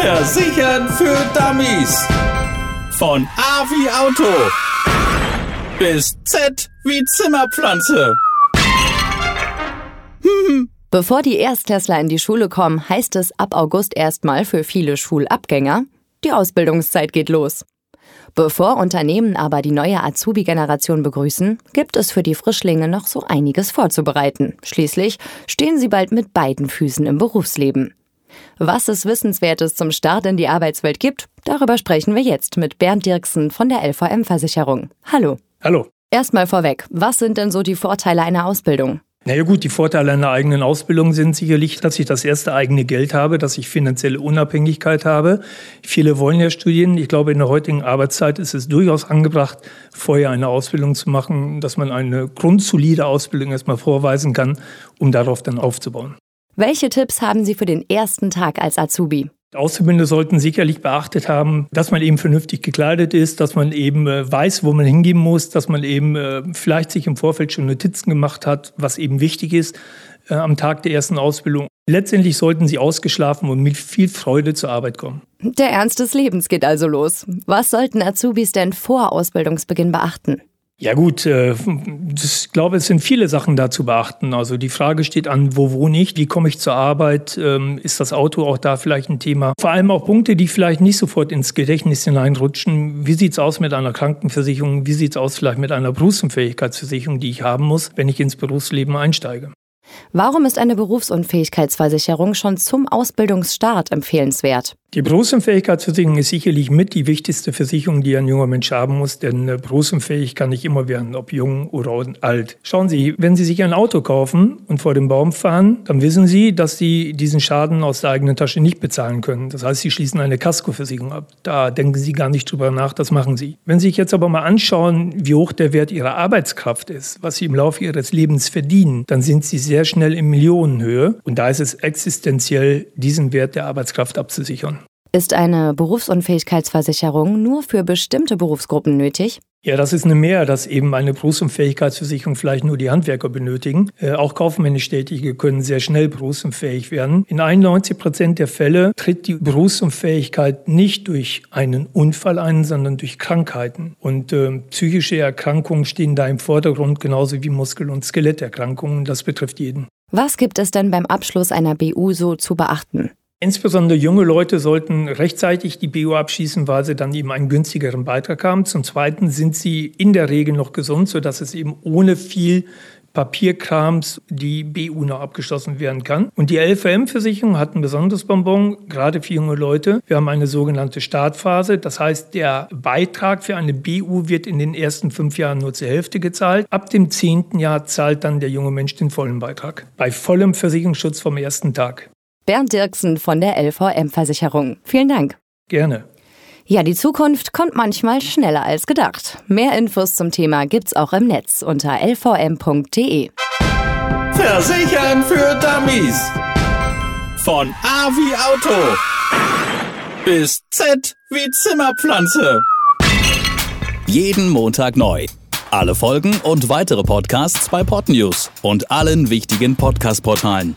Versichern für Dummies. Von A wie Auto bis Z wie Zimmerpflanze. Bevor die Erstklässler in die Schule kommen, heißt es ab August erstmal für viele Schulabgänger, die Ausbildungszeit geht los. Bevor Unternehmen aber die neue Azubi-Generation begrüßen, gibt es für die Frischlinge noch so einiges vorzubereiten. Schließlich stehen sie bald mit beiden Füßen im Berufsleben. Was es Wissenswertes zum Start in die Arbeitswelt gibt, darüber sprechen wir jetzt mit Bernd Dirksen von der LVM-Versicherung. Hallo. Hallo. Erstmal vorweg, was sind denn so die Vorteile einer Ausbildung? Naja gut, die Vorteile einer eigenen Ausbildung sind sicherlich, dass ich das erste eigene Geld habe, dass ich finanzielle Unabhängigkeit habe. Viele wollen ja studieren. Ich glaube, in der heutigen Arbeitszeit ist es durchaus angebracht, vorher eine Ausbildung zu machen, dass man eine grundsolide Ausbildung erstmal vorweisen kann, um darauf dann aufzubauen. Welche Tipps haben Sie für den ersten Tag als Azubi? Auszubildende sollten sicherlich beachtet haben, dass man eben vernünftig gekleidet ist, dass man eben äh, weiß, wo man hingehen muss, dass man eben äh, vielleicht sich im Vorfeld schon Notizen gemacht hat, was eben wichtig ist äh, am Tag der ersten Ausbildung. Letztendlich sollten sie ausgeschlafen und mit viel Freude zur Arbeit kommen. Der Ernst des Lebens geht also los. Was sollten Azubis denn vor Ausbildungsbeginn beachten? Ja gut, äh, ich glaube, es sind viele Sachen da zu beachten. Also die Frage steht an, wo wohne ich, wie komme ich zur Arbeit, ähm, ist das Auto auch da vielleicht ein Thema? Vor allem auch Punkte, die vielleicht nicht sofort ins Gedächtnis hineinrutschen. Wie sieht's aus mit einer Krankenversicherung? Wie sieht's aus vielleicht mit einer Berufsunfähigkeitsversicherung, die ich haben muss, wenn ich ins Berufsleben einsteige? Warum ist eine Berufsunfähigkeitsversicherung schon zum Ausbildungsstart empfehlenswert? Die Berufsunfähigkeitsversicherung ist sicherlich mit die wichtigste Versicherung, die ein junger Mensch haben muss, denn äh, berufsunfähig kann nicht immer werden, ob jung oder alt. Schauen Sie, wenn Sie sich ein Auto kaufen und vor dem Baum fahren, dann wissen Sie, dass Sie diesen Schaden aus der eigenen Tasche nicht bezahlen können. Das heißt, Sie schließen eine Kaskoversicherung ab. Da denken Sie gar nicht drüber nach, das machen Sie. Wenn Sie sich jetzt aber mal anschauen, wie hoch der Wert Ihrer Arbeitskraft ist, was Sie im Laufe Ihres Lebens verdienen, dann sind Sie sehr schnell in Millionenhöhe. Und da ist es existenziell, diesen Wert der Arbeitskraft abzusichern. Ist eine Berufsunfähigkeitsversicherung nur für bestimmte Berufsgruppen nötig? Ja, das ist eine Mehr, dass eben eine Berufsunfähigkeitsversicherung vielleicht nur die Handwerker benötigen. Äh, auch kaufmännisch Tätige können sehr schnell berufsunfähig werden. In 91 Prozent der Fälle tritt die Berufsunfähigkeit nicht durch einen Unfall ein, sondern durch Krankheiten. Und äh, psychische Erkrankungen stehen da im Vordergrund, genauso wie Muskel- und Skeletterkrankungen. Das betrifft jeden. Was gibt es denn beim Abschluss einer BU so zu beachten? Insbesondere junge Leute sollten rechtzeitig die BU abschließen, weil sie dann eben einen günstigeren Beitrag haben. Zum Zweiten sind sie in der Regel noch gesund, sodass es eben ohne viel Papierkrams die BU noch abgeschlossen werden kann. Und die LVM-Versicherung hat ein besonderes Bonbon, gerade für junge Leute. Wir haben eine sogenannte Startphase. Das heißt, der Beitrag für eine BU wird in den ersten fünf Jahren nur zur Hälfte gezahlt. Ab dem zehnten Jahr zahlt dann der junge Mensch den vollen Beitrag. Bei vollem Versicherungsschutz vom ersten Tag. Bernd Dirksen von der LVM-Versicherung. Vielen Dank. Gerne. Ja, die Zukunft kommt manchmal schneller als gedacht. Mehr Infos zum Thema gibt's auch im Netz unter lvm.de. Versichern für Dummies. Von A wie Auto bis Z wie Zimmerpflanze. Jeden Montag neu. Alle Folgen und weitere Podcasts bei Podnews und allen wichtigen Podcast-Portalen.